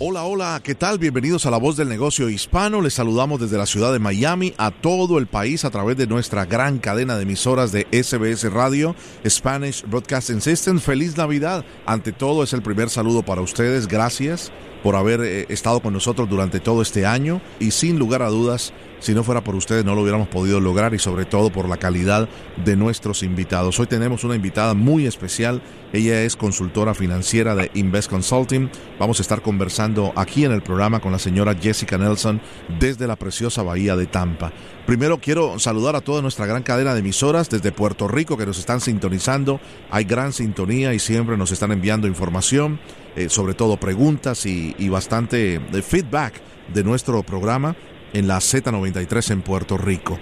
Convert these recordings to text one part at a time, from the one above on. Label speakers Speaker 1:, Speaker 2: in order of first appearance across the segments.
Speaker 1: Hola, hola, ¿qué tal? Bienvenidos a La Voz del Negocio Hispano. Les saludamos desde la ciudad de Miami a todo el país a través de nuestra gran cadena de emisoras de SBS Radio, Spanish Broadcasting System. Feliz Navidad. Ante todo es el primer saludo para ustedes. Gracias por haber eh, estado con nosotros durante todo este año y sin lugar a dudas, si no fuera por ustedes no lo hubiéramos podido lograr y sobre todo por la calidad de nuestros invitados. Hoy tenemos una invitada muy especial, ella es consultora financiera de Invest Consulting. Vamos a estar conversando aquí en el programa con la señora Jessica Nelson desde la preciosa bahía de Tampa. Primero quiero saludar a toda nuestra gran cadena de emisoras desde Puerto Rico que nos están sintonizando. Hay gran sintonía y siempre nos están enviando información. Eh, sobre todo preguntas y, bastante eh, feedback de nuestro programa en la Z93 en Puerto Rico.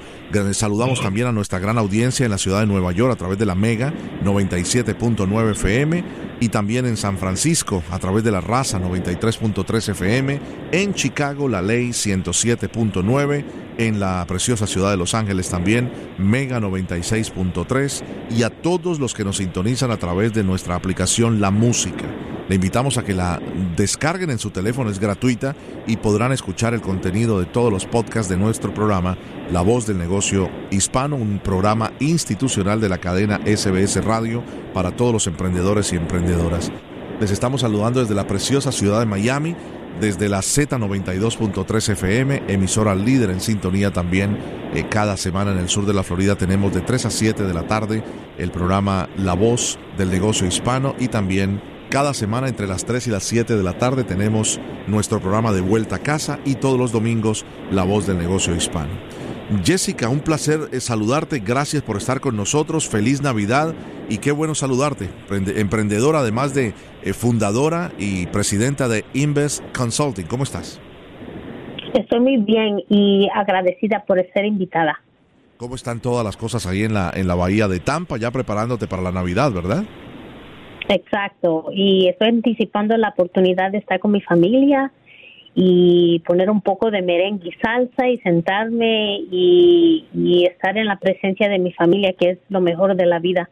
Speaker 1: Saludamos también a nuestra gran audiencia en la ciudad de Nueva York a través de la Mega 97.9 FM y también en San Francisco a través de la Raza 93.3 FM, en Chicago la Ley 107.9, en la preciosa ciudad de Los Ángeles también Mega 96.3 y a todos los que nos sintonizan a través de nuestra aplicación La Música. Le invitamos a que la descarguen en su teléfono, es gratuita y podrán escuchar el contenido de todos los podcasts de nuestro programa La Voz del Negocio Hispano, un programa institucional de la cadena SBS Radio para todos los emprendedores y Les estamos saludando desde la preciosa ciudad de Miami, desde la Z92.3 FM, emisora líder en sintonía también. Eh, cada semana en el sur de la Florida tenemos de 3 a 7 de la tarde el programa La Voz del Negocio Hispano y también cada semana entre las 3 y las 7 de la tarde tenemos nuestro programa de vuelta a casa y todos los domingos La Voz del Negocio Hispano. Jessica, un placer eh, saludarte, gracias por estar con nosotros, feliz Navidad y qué bueno saludarte, emprendedora además de eh, fundadora y presidenta de Invest Consulting, ¿cómo estás?
Speaker 2: Estoy muy bien y agradecida por ser invitada.
Speaker 1: ¿Cómo están todas las cosas ahí en la, en la bahía de Tampa, ya preparándote para la Navidad, verdad?
Speaker 2: Exacto, y estoy anticipando la oportunidad de estar con mi familia y poner un poco de merengue y salsa y sentarme y, estar en la presencia de mi familia, que es lo mejor de la vida.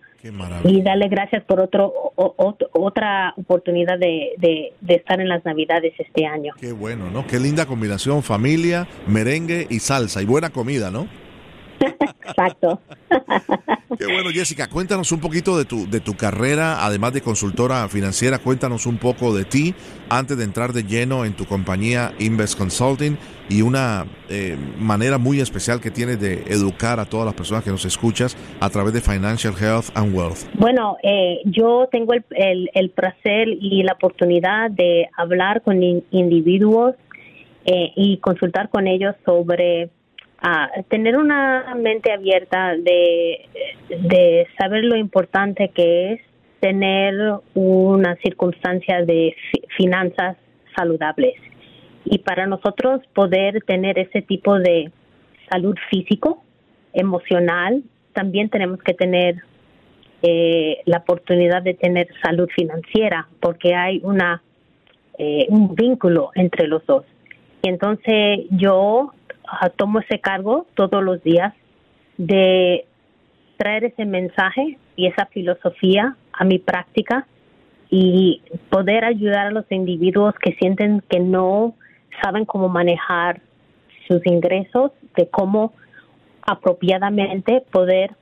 Speaker 2: y darle gracias por otro, otra oportunidad de, de, de, estar en las Navidades este año.
Speaker 1: Qué bueno, ¿no? Qué linda combinación, familia, merengue y salsa y buena comida, ¿no?
Speaker 2: Exacto.
Speaker 1: Qué bueno, Jessica. Cuéntanos un poquito de tu, de tu carrera, además de consultora financiera. Cuéntanos un poco de ti antes de entrar de lleno en tu compañía Invest Consulting y una eh, manera muy especial que tienes de educar a todas las personas que nos escuchas a través de Financial Health and Wealth.
Speaker 2: Bueno, eh, yo tengo el, el, placer y la oportunidad de hablar con individuos eh, y consultar con ellos sobre tener una mente abierta de, de saber lo importante que es tener una circunstancia de finanzas saludables. Y para nosotros poder tener ese tipo de salud físico, emocional, también tenemos que tener eh, la oportunidad de tener salud financiera, porque hay una eh, un vínculo entre los dos. Y entonces yo tomo ese cargo todos los días de traer ese mensaje y esa filosofía a mi práctica y poder ayudar a los individuos que sienten que no saben cómo manejar sus ingresos, de cómo apropiadamente poder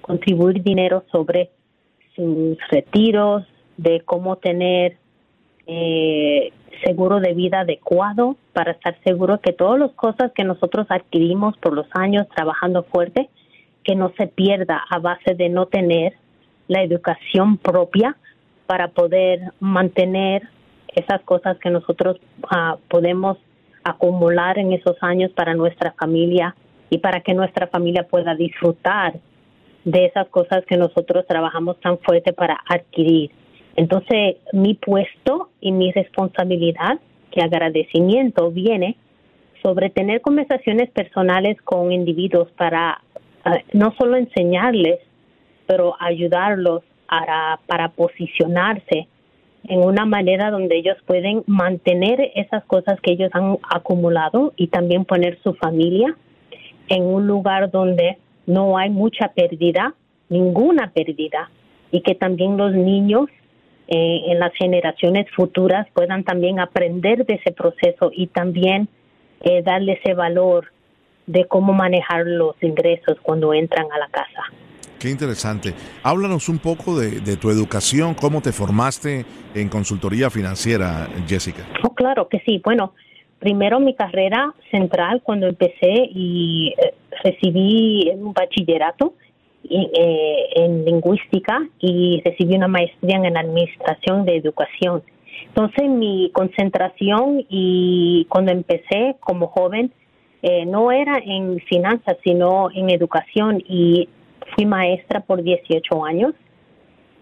Speaker 2: contribuir dinero sobre sus retiros, de cómo tener eh, seguro de vida adecuado para estar seguro que todas las cosas que nosotros adquirimos por los años trabajando fuerte, que no se pierda a base de no tener la educación propia para poder mantener esas cosas que nosotros ah, podemos acumular en esos años para nuestra familia y para que nuestra familia pueda disfrutar de esas cosas que nosotros trabajamos tan fuerte para adquirir. Entonces, mi puesto y mi responsabilidad, que agradecimiento viene sobre tener conversaciones personales con individuos para eh, no solo enseñarles, pero ayudarlos para, para posicionarse en una manera donde ellos pueden mantener esas cosas que ellos han acumulado y también poner su familia en un lugar donde no hay mucha pérdida, ninguna pérdida, y que también los niños eh, en las generaciones futuras puedan también aprender de ese proceso y también eh, darle ese valor de cómo manejar los ingresos cuando entran a la casa.
Speaker 1: Qué interesante. Háblanos un poco de, tu educación, cómo te formaste en consultoría financiera, Jessica.
Speaker 2: Oh, claro que sí. Bueno, primero mi carrera central cuando empecé y eh, recibí un bachillerato eh, en lingüística y recibí una maestría en administración de educación. Entonces mi concentración y cuando empecé como joven eh, no era en finanzas sino en educación y fui maestra por 18 años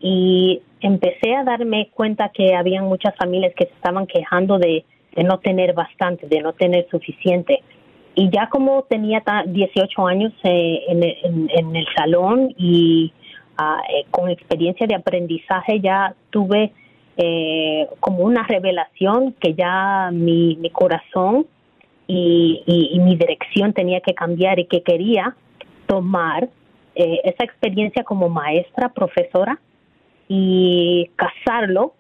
Speaker 2: y empecé a darme cuenta que había muchas familias que se estaban quejando de, no tener bastante, de no tener suficiente. Y ya como tenía 18 años eh, en, el salón y ah, eh, con experiencia de aprendizaje, ya tuve eh, como una revelación que ya mi, mi corazón y, y, mi dirección tenía que cambiar y que quería tomar eh, esa experiencia como maestra, profesora y casarlo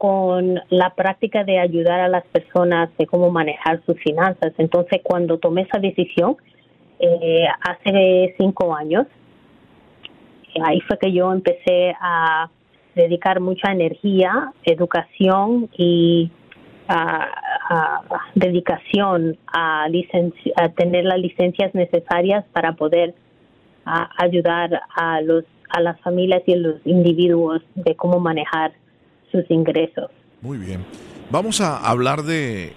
Speaker 2: con la práctica de ayudar a las personas de cómo manejar sus finanzas. Entonces, cuando tomé esa decisión, eh, hace cinco años, ahí fue que yo empecé a dedicar mucha energía, educación y dedicación a, tener las licencias necesarias para poder ayudar a los a las familias y a los individuos de cómo manejar sus ingresos.
Speaker 1: Muy bien. Vamos a hablar de,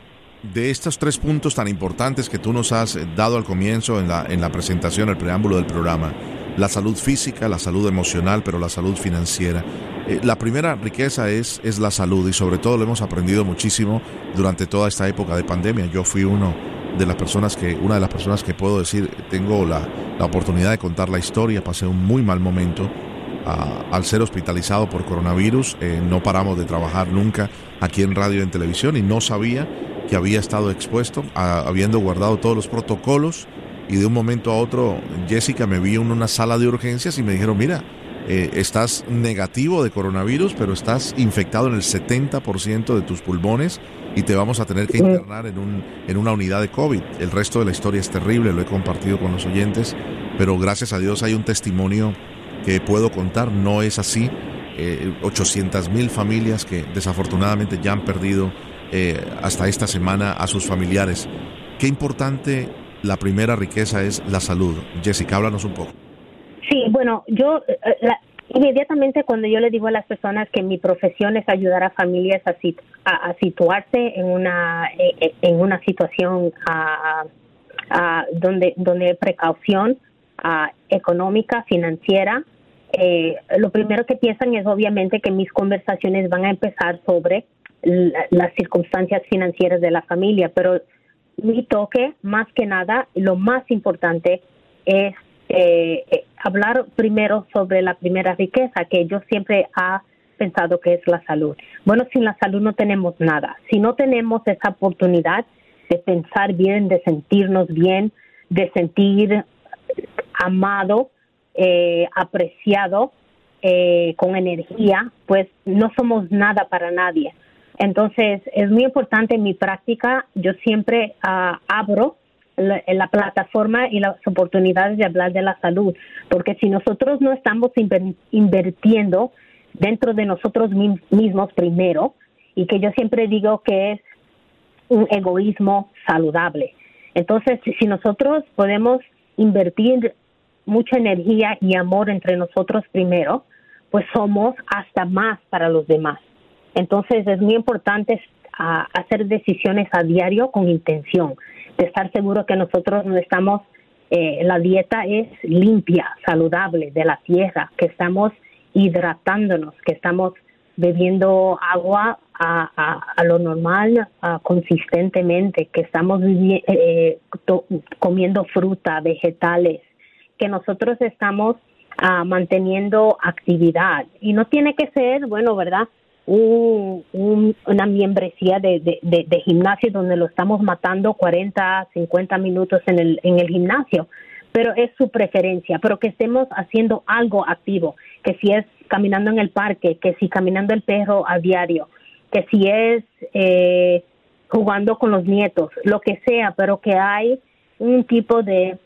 Speaker 1: de estos tres puntos tan importantes que tú nos has dado al comienzo en la, en la presentación, el preámbulo del programa. La salud física, la salud emocional, pero la salud financiera. Eh, la primera riqueza es, es la salud y sobre todo lo hemos aprendido muchísimo durante toda esta época de pandemia. Yo fui uno de las personas que, una de las personas que puedo decir, tengo la, la oportunidad de contar la historia, pasé un muy mal momento ah, al ser hospitalizado por coronavirus, eh, no paramos de trabajar nunca aquí en radio y en televisión y no sabía que había estado expuesto, habiendo guardado todos los protocolos y de un momento a otro Jessica me vio en una sala de urgencias y me dijeron, mira, eh, estás negativo de coronavirus, pero estás infectado en el 70% de tus pulmones y te vamos a tener que internar en, un, en una unidad de COVID. El resto de la historia es terrible, lo he compartido con los oyentes, pero gracias a Dios hay un testimonio que puedo contar, no es así. Eh, 800 mil familias que desafortunadamente ya han perdido eh, hasta esta semana a sus familiares. Qué importante la primera riqueza es la salud. Jessica, háblanos un poco.
Speaker 2: Sí, bueno, yo eh, la, Inmediatamente cuando yo le digo a las personas que mi profesión es ayudar a familias a, a, situarse en una eh, eh, en una situación a, donde donde hay precaución económica financiera eh, lo primero que piensan es obviamente que mis conversaciones van a empezar sobre las circunstancias financieras de la familia pero mi toque más que nada lo más importante es eh, eh, hablar primero sobre la primera riqueza que yo siempre ha pensado que es la salud. Bueno, sin la salud no tenemos nada. Si no tenemos esa oportunidad de pensar bien, de sentirnos bien, de sentir amado, eh, apreciado, eh, con energía, pues no somos nada para nadie. Entonces, es muy importante en mi práctica, yo siempre uh, abro la, la, plataforma y las oportunidades de hablar de la salud, porque si nosotros no estamos invirtiendo dentro de nosotros mismos primero, y que yo siempre digo que es un egoísmo saludable. Entonces, si nosotros podemos invertir mucha energía y amor entre nosotros primero, pues somos hasta más para los demás. Entonces, es muy importante ah, hacer decisiones a diario con intención de estar seguro que nosotros no estamos, eh, la dieta es limpia, saludable de la tierra, que estamos hidratándonos, que estamos bebiendo agua a, lo normal consistentemente, que estamos eh, comiendo fruta, vegetales, que nosotros estamos ah, manteniendo actividad. Y no tiene que ser, bueno, ¿verdad? Un, una membresía de, de, gimnasio donde lo estamos matando 40, 50 minutos en el, en el gimnasio, pero es su preferencia, pero que estemos haciendo algo activo, que si es caminando en el parque, que si caminando el perro a diario, que si es eh, jugando con los nietos, lo que sea, pero que hay un tipo de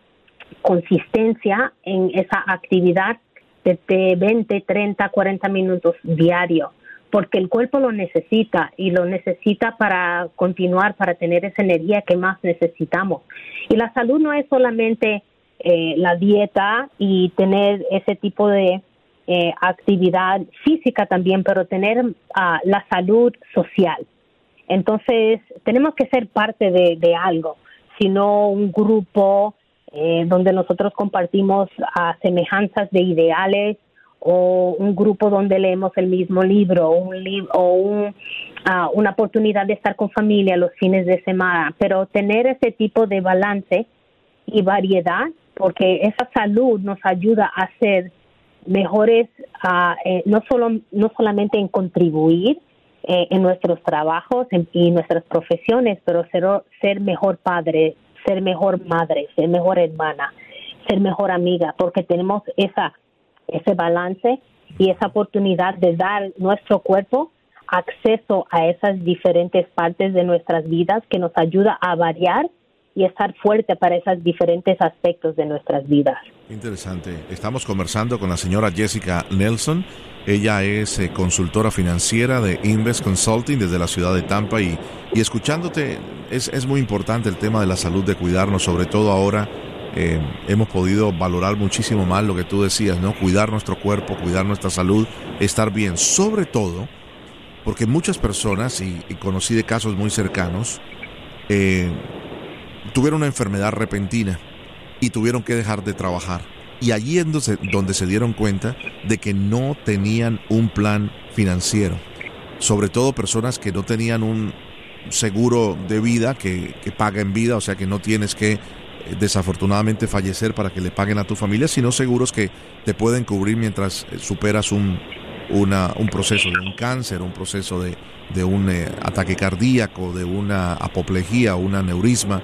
Speaker 2: consistencia en esa actividad de 20, 30, 40 minutos diario, porque el cuerpo lo necesita y lo necesita para continuar, para tener esa energía que más necesitamos. Y la salud no es solamente eh, la dieta y tener ese tipo de eh, actividad física también, pero tener ah, la salud social. Entonces, tenemos que ser parte de, algo, sino un grupo eh, donde nosotros compartimos uh, semejanzas de ideales o un grupo donde leemos el mismo libro o un, ah, una oportunidad de estar con familia los fines de semana, pero tener ese tipo de balance y variedad, porque esa salud nos ayuda a ser mejores, uh, eh, no, solo, no solamente en contribuir eh, en nuestros trabajos y nuestras profesiones, pero ser, ser mejor padre, ser mejor madre, ser mejor hermana, ser mejor amiga, porque tenemos esa, ese balance y esa oportunidad de dar nuestro cuerpo acceso a esas diferentes partes de nuestras vidas que nos ayuda a variar y estar fuerte para esos diferentes aspectos de nuestras vidas.
Speaker 1: Interesante. Estamos conversando con la señora Jessica Nelson. Ella es eh, consultora financiera de Invest Consulting desde la ciudad de Tampa y, y escuchándote es, es, muy importante el tema de la salud, de cuidarnos, sobre todo ahora eh, hemos podido valorar muchísimo más lo que tú decías, ¿no? Cuidar nuestro cuerpo, cuidar nuestra salud, estar bien, sobre todo porque muchas personas, y, conocí de casos muy cercanos, eh, tuvieron una enfermedad repentina y tuvieron que dejar de trabajar. Y allí es donde se, dieron cuenta de que no tenían un plan financiero. Sobre todo personas que no tenían un seguro de vida que, paga en vida, o sea que no tienes que eh, desafortunadamente fallecer para que le paguen a tu familia, sino seguros que te pueden cubrir mientras eh, superas un, un proceso de un cáncer, un proceso de, de un eh, ataque cardíaco, de una apoplejía, un aneurisma,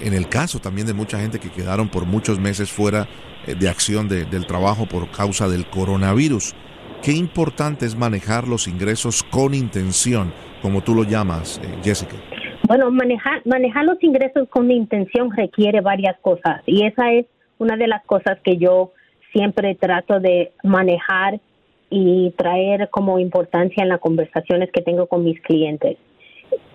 Speaker 1: en el caso también de mucha gente que quedaron por muchos meses fuera eh, de acción del trabajo por causa del coronavirus. Qué importante es manejar los ingresos con intención, como tú lo llamas, eh, Jessica.
Speaker 2: Bueno, manejar, manejar los ingresos con intención requiere varias cosas y esa es una de las cosas que yo siempre trato de manejar y traer como importancia en las conversaciones que tengo con mis clientes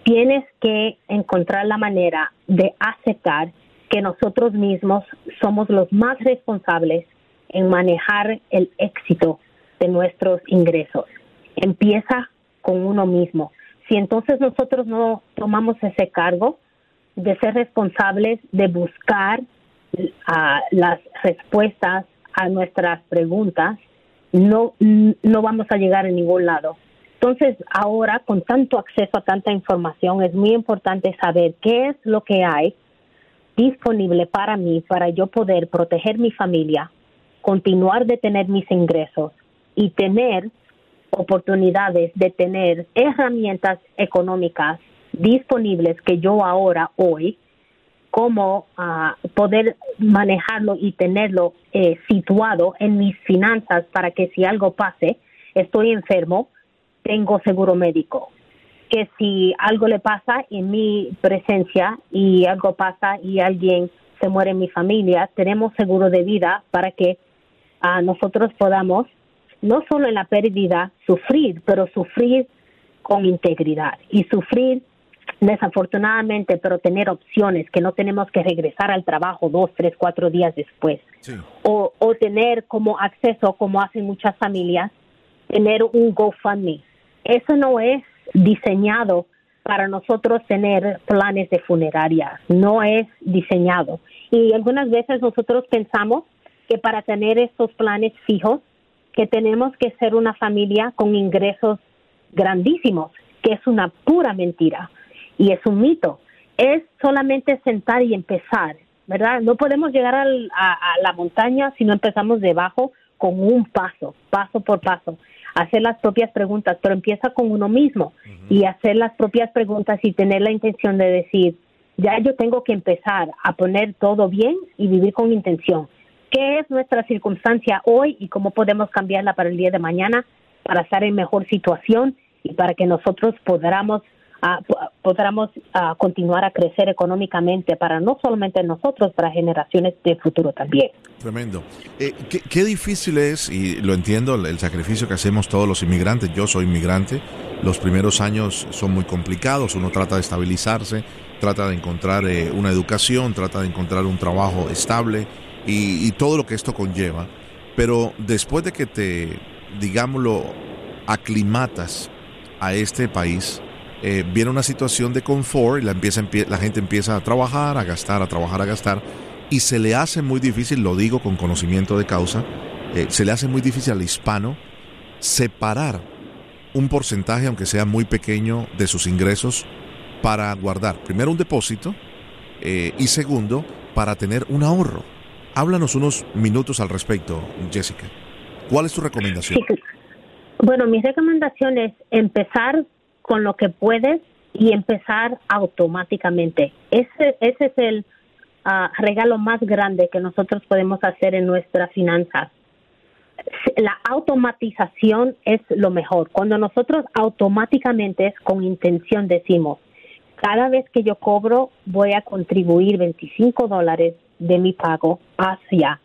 Speaker 2: tienes que encontrar la manera de aceptar que nosotros mismos somos los más responsables en manejar el éxito de nuestros ingresos. Empieza con uno mismo. Si entonces nosotros no tomamos ese cargo de ser responsables de buscar ah, las respuestas a nuestras preguntas, no, no vamos a llegar a ningún lado. Entonces, ahora, con tanto acceso a tanta información, es muy importante saber qué es lo que hay disponible para mí, para yo poder proteger mi familia, continuar de tener mis ingresos y tener oportunidades de tener herramientas económicas disponibles que yo ahora, hoy, como ah, poder manejarlo y tenerlo eh, situado en mis finanzas para que si algo pase, estoy enfermo, tengo seguro médico. Que si algo le pasa en mi presencia y algo pasa y alguien se muere en mi familia, tenemos seguro de vida para que uh, nosotros podamos, no solo en la pérdida, sufrir, pero sufrir con integridad y sufrir desafortunadamente, pero tener opciones, que no tenemos que regresar al trabajo dos, tres, cuatro días después. O, o tener como acceso, como hacen muchas familias, tener un GoFundMe eso no es diseñado para nosotros tener planes de funeraria, no es diseñado. Y algunas veces nosotros pensamos que para tener estos planes fijos, que tenemos que ser una familia con ingresos grandísimos, que es una pura mentira y es un mito. Es solamente sentar y empezar, ¿verdad? No podemos llegar a, la montaña si no empezamos debajo con un paso, paso por paso. Hacer las propias preguntas, pero empieza con uno mismo y hacer las propias preguntas y tener la intención de decir, ya yo tengo que empezar a poner todo bien y vivir con intención. ¿Qué es nuestra circunstancia hoy y cómo podemos cambiarla para el día de mañana para estar en mejor situación y para que nosotros podamos podamos continuar a crecer económicamente para no solamente nosotros, para generaciones de futuro también.
Speaker 1: Tremendo. Eh, qué, difícil es, y lo entiendo, el sacrificio que hacemos todos los inmigrantes. Yo soy inmigrante. Los primeros años son muy complicados. Uno trata de estabilizarse, trata de encontrar eh, una educación, trata de encontrar un trabajo estable y, todo lo que esto conlleva. Pero después de que te, digámoslo, aclimatas a este país, eh, viene una situación de confort y la, empieza, la gente empieza a trabajar, a gastar, a trabajar, a gastar, y se le hace muy difícil, lo digo con conocimiento de causa, eh, se le hace muy difícil al hispano separar un porcentaje, aunque sea muy pequeño, de sus ingresos para guardar, primero un depósito eh, y segundo, para tener un ahorro. Háblanos unos minutos al respecto, Jessica. ¿Cuál es tu recomendación?
Speaker 2: Bueno, mi recomendación es empezar con lo que puedes y empezar automáticamente. Ese, ese es el ah, regalo más grande que nosotros podemos hacer en nuestras finanzas. La automatización es lo mejor. Cuando nosotros automáticamente, con intención, decimos, cada vez que yo cobro voy a contribuir 25 dólares de mi pago hacia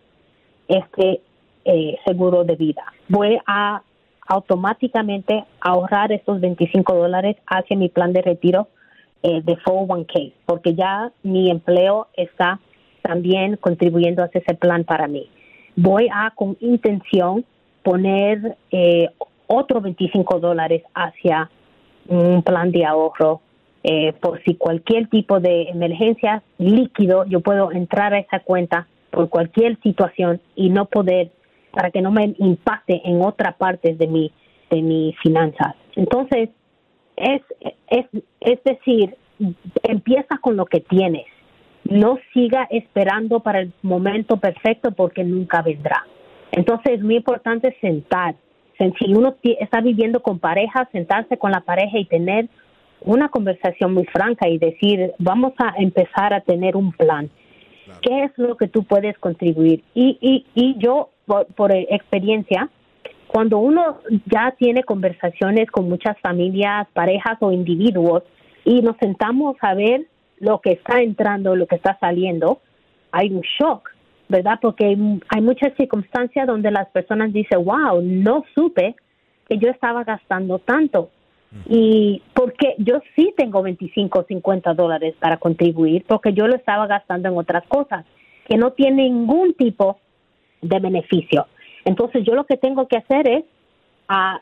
Speaker 2: este eh, seguro de vida. Voy a automáticamente ahorrar esos 25 dólares hacia mi plan de retiro eh, de 401k, porque ya mi empleo está también contribuyendo hacia ese plan para mí. Voy a, con intención, poner eh, otros 25 dólares hacia un plan de ahorro eh, por si cualquier tipo de emergencia líquido, yo puedo entrar a esa cuenta por cualquier situación y no poder, para que no me impacte en otra parte de mi, de mis finanzas. Entonces, es, es, es decir, empieza con lo que tienes. No siga esperando para el momento perfecto porque nunca vendrá. Entonces, es muy importante sentar. Si uno está viviendo con pareja, sentarse con la pareja y tener una conversación muy franca y decir, vamos a empezar a tener un plan. ¿Qué es lo que tú puedes contribuir? Y, y, y yo, por, experiencia, cuando uno ya tiene conversaciones con muchas familias, parejas o individuos y nos sentamos a ver lo que está entrando, lo que está saliendo, hay un shock, ¿verdad? Porque hay muchas circunstancias donde las personas dicen, wow, no supe que yo estaba gastando tanto. Y porque yo sí tengo 25 o 50 dólares para contribuir, porque yo lo estaba gastando en otras cosas que no tienen ningún tipo de beneficio. Entonces yo lo que tengo que hacer es a, ah,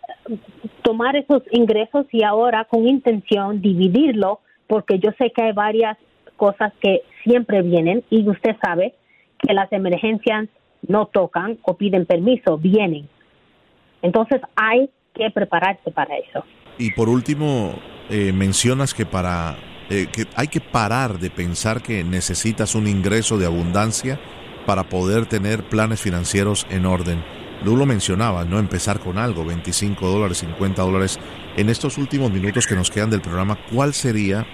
Speaker 2: tomar esos ingresos y ahora con intención dividirlo, porque yo sé que hay varias cosas que siempre vienen y usted sabe que las emergencias no tocan o piden permiso, vienen. Entonces hay que prepararse para eso.
Speaker 1: Y por último, eh, mencionas que para eh, que hay que parar de pensar que necesitas un ingreso de abundancia para poder tener planes financieros en orden. Tú lo mencionabas, ¿no? Empezar con algo, 25 dólares, 50 dólares. En estos últimos minutos que nos quedan del programa, ¿cuál sería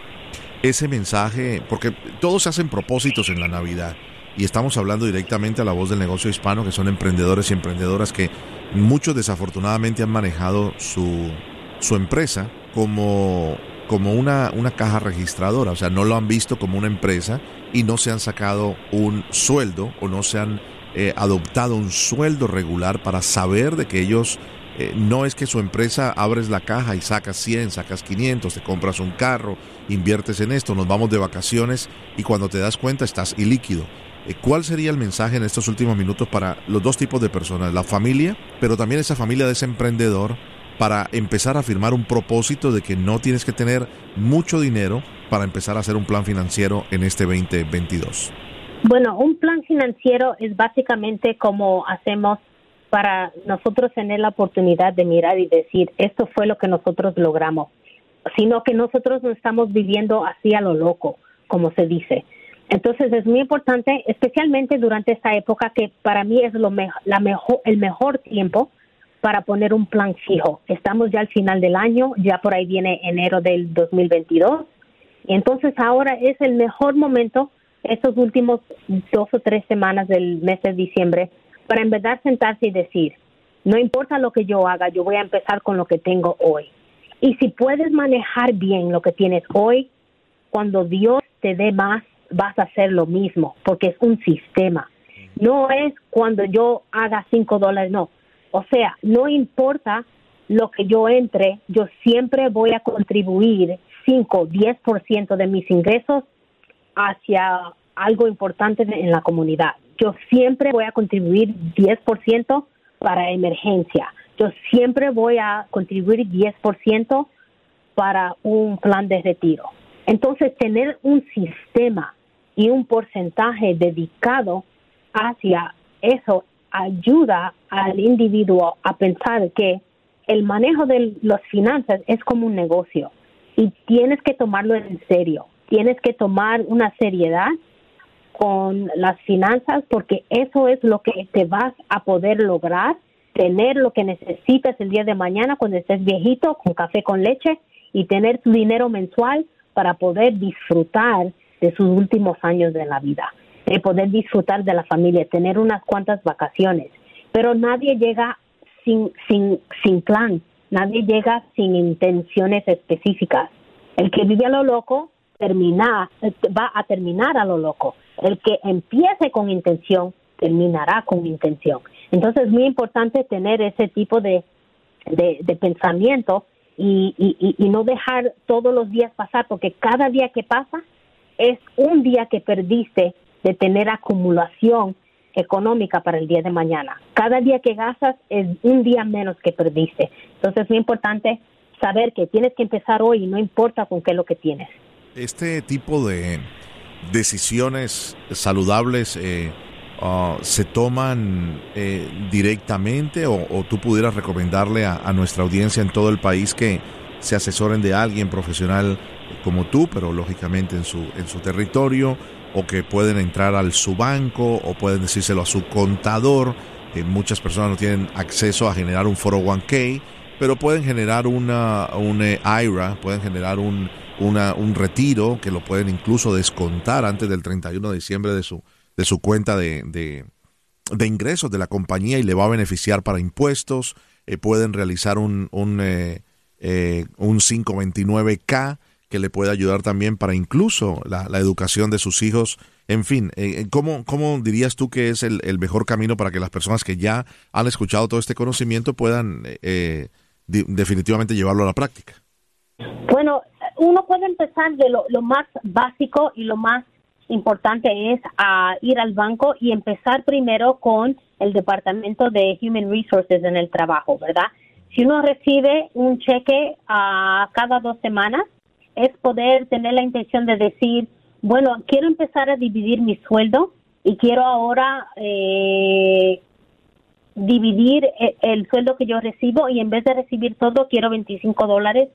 Speaker 1: ese mensaje? Porque todos hacen propósitos en la Navidad y estamos hablando directamente a la voz del negocio hispano, que son emprendedores y emprendedoras que muchos desafortunadamente han manejado su su empresa como, como una, una caja registradora, o sea, no lo han visto como una empresa y no se han sacado un sueldo o no se han eh, adoptado un sueldo regular para saber de que ellos eh, no es que su empresa abres la caja y sacas 100, sacas 500, te compras un carro, inviertes en esto, nos vamos de vacaciones y cuando te das cuenta estás ilíquido. Eh, ¿Cuál sería el mensaje en estos últimos minutos para los dos tipos de personas? La familia, pero también esa familia de ese emprendedor para empezar a firmar un propósito de que no tienes que tener mucho dinero para empezar a hacer un plan financiero en este 2022?
Speaker 2: Bueno, un plan financiero es básicamente como hacemos para nosotros tener la oportunidad de mirar y decir, esto fue lo que nosotros logramos, sino que nosotros no estamos viviendo así a lo loco, como se dice. Entonces es muy importante, especialmente durante esta época que para mí es lo la mejor, el mejor tiempo para poner un plan fijo. Estamos ya al final del año, ya por ahí viene enero del 2022. Y entonces ahora es el mejor momento, estos últimos dos o tres semanas del mes de diciembre, para en verdad sentarse y decir, no importa lo que yo haga, yo voy a empezar con lo que tengo hoy. Y si puedes manejar bien lo que tienes hoy, cuando Dios te dé más, vas a hacer lo mismo, porque es un sistema. No es cuando yo haga cinco dólares, no. O sea, no importa lo que yo entre, yo siempre voy a contribuir 5, 10% de mis ingresos hacia algo importante en la comunidad yo siempre voy a contribuir 10% para emergencia. Yo siempre voy a contribuir 10% para un plan de retiro. Entonces, tener un sistema y un porcentaje dedicado hacia eso ayuda al individuo a pensar que el manejo de las finanzas es como un negocio y tienes que tomarlo en serio. Tienes que tomar una seriedad con las finanzas porque eso es lo que te vas a poder lograr, tener lo que necesitas el día de mañana cuando estés viejito con café con leche y tener tu dinero mensual para poder disfrutar de sus últimos años de la vida, de poder disfrutar de la familia, tener unas cuantas vacaciones. Pero nadie llega sin, sin, sin plan, nadie llega sin intenciones específicas. El que vive a lo loco termina, va a terminar a lo loco. El que empiece con intención terminará con intención. Entonces es muy importante tener ese tipo de, de, pensamiento y, y, no dejar todos los días pasar, porque cada día que pasa es un día que perdiste de tener acumulación económica para el día de mañana. Cada día que gastas es un día menos que perdiste. Entonces es muy importante saber que tienes que empezar hoy y no importa con qué es lo que tienes.
Speaker 1: Este tipo de decisiones saludables eh, ah, se toman eh, directamente o, tú pudieras recomendarle a, nuestra audiencia en todo el país que se asesoren de alguien profesional como tú, pero lógicamente en su, en su territorio, o que pueden entrar al su banco o pueden decírselo a su contador. que muchas personas no tienen acceso a generar un 401k, pero pueden generar una, un eh, IRA, pueden generar un una, un retiro que lo pueden incluso descontar antes del 31 de diciembre de su, de su cuenta de, de, ingresos de la compañía y le va a beneficiar para impuestos. Eh, pueden realizar un, un, eh, eh, un 529K que le puede ayudar también para incluso la, la educación de sus hijos. En fin, ¿cómo, ¿cómo, dirías tú que es el, el, mejor camino para que las personas que ya han escuchado todo este conocimiento puedan definitivamente llevarlo a la práctica?
Speaker 2: Bueno, uno puede empezar de lo, más básico y lo más importante es a ir al banco y empezar primero con el departamento de Human Resources en el trabajo, ¿verdad? Si uno recibe un cheque a cada dos semanas, es poder tener la intención de decir, bueno, quiero empezar a dividir mi sueldo y quiero ahora eh, dividir el, el, sueldo que yo recibo y en vez de recibir todo, quiero 25 dólares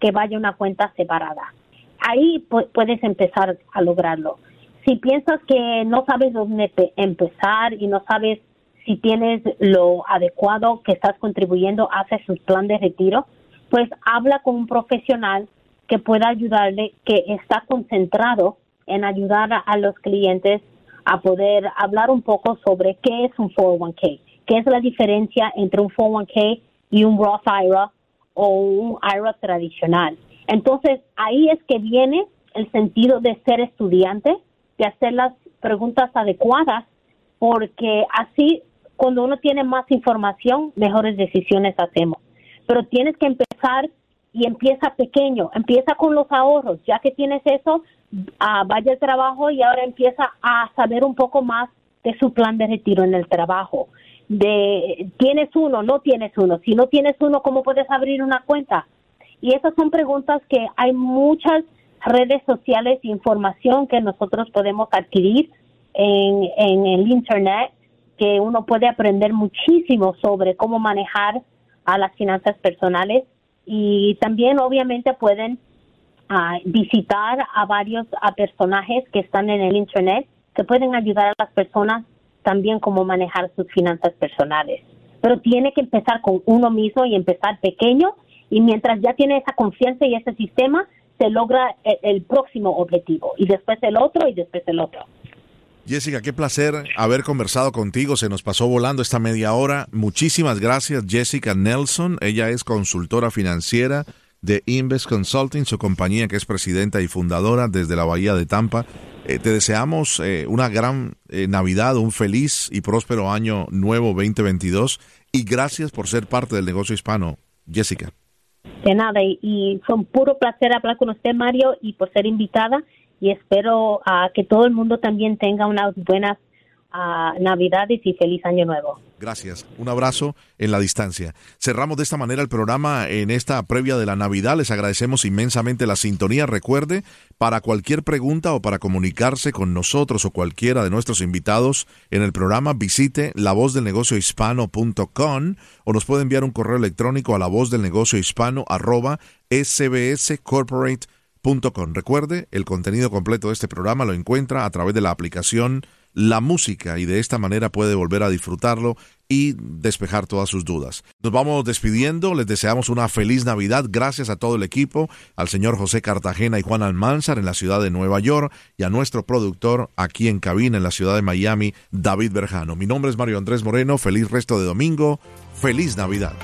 Speaker 2: que vaya una cuenta separada. Ahí puedes empezar a lograrlo. Si piensas que no sabes dónde empezar y no sabes si tienes lo adecuado que estás contribuyendo hacia su plan de retiro, pues habla con un profesional que pueda ayudarle, que está concentrado en ayudar a, los clientes a poder hablar un poco sobre qué es un 401k, qué es la diferencia entre un 401k y un Roth IRA o un IRA tradicional. Entonces, ahí es que viene el sentido de ser estudiante, de hacer las preguntas adecuadas, porque así cuando uno tiene más información, mejores decisiones hacemos. Pero tienes que empezar y empieza pequeño, empieza con los ahorros, ya que tienes eso, ah, vaya al trabajo y ahora empieza a saber un poco más de su plan de retiro en el trabajo de tienes uno, no tienes uno. Si no tienes uno, ¿cómo puedes abrir una cuenta? Y esas son preguntas que hay muchas redes sociales, información que nosotros podemos adquirir en, en el Internet que uno puede aprender muchísimo sobre cómo manejar a las finanzas personales y también obviamente pueden ah, visitar a varios a personajes que están en el internet que pueden ayudar a las personas también cómo manejar sus finanzas personales. Pero tiene que empezar con uno mismo y empezar pequeño y mientras ya tiene esa confianza y ese sistema, se logra el, el próximo objetivo y después el otro y después el otro.
Speaker 1: Jessica, qué placer haber conversado contigo. Se nos pasó volando esta media hora. Muchísimas gracias, Jessica Nelson. Ella es consultora financiera de Invest Consulting, su compañía que es presidenta y fundadora desde la Bahía de Tampa. Eh, te deseamos eh, una gran eh, Navidad, un feliz y próspero año nuevo 2022 y gracias por ser parte del negocio hispano, Jessica.
Speaker 2: De nada, y, y fue un puro placer hablar con usted, Mario, y por ser invitada y espero uh, que todo el mundo también tenga unas buenas uh, Navidades y feliz Año Nuevo.
Speaker 1: Gracias. Un abrazo en la distancia. Cerramos de esta manera el programa en esta previa de la Navidad. Les agradecemos inmensamente la sintonía. Recuerde, para cualquier pregunta o para comunicarse con nosotros o cualquiera de nuestros invitados en el programa, visite lavozdelnegociohispano.com o nos puede enviar un correo electrónico a la voz del arroba Recuerde, el contenido completo de este programa lo encuentra a través de la aplicación La Música y de esta manera puede volver a disfrutarlo y despejar todas sus dudas. Nos vamos despidiendo, les deseamos una feliz Navidad, gracias a todo el equipo, al señor José Cartagena y Juan Almanzar en la ciudad de Nueva York y a nuestro productor aquí en cabina en la ciudad de Miami, David Berjano. Mi nombre es Mario Andrés Moreno, feliz resto de domingo, feliz Navidad.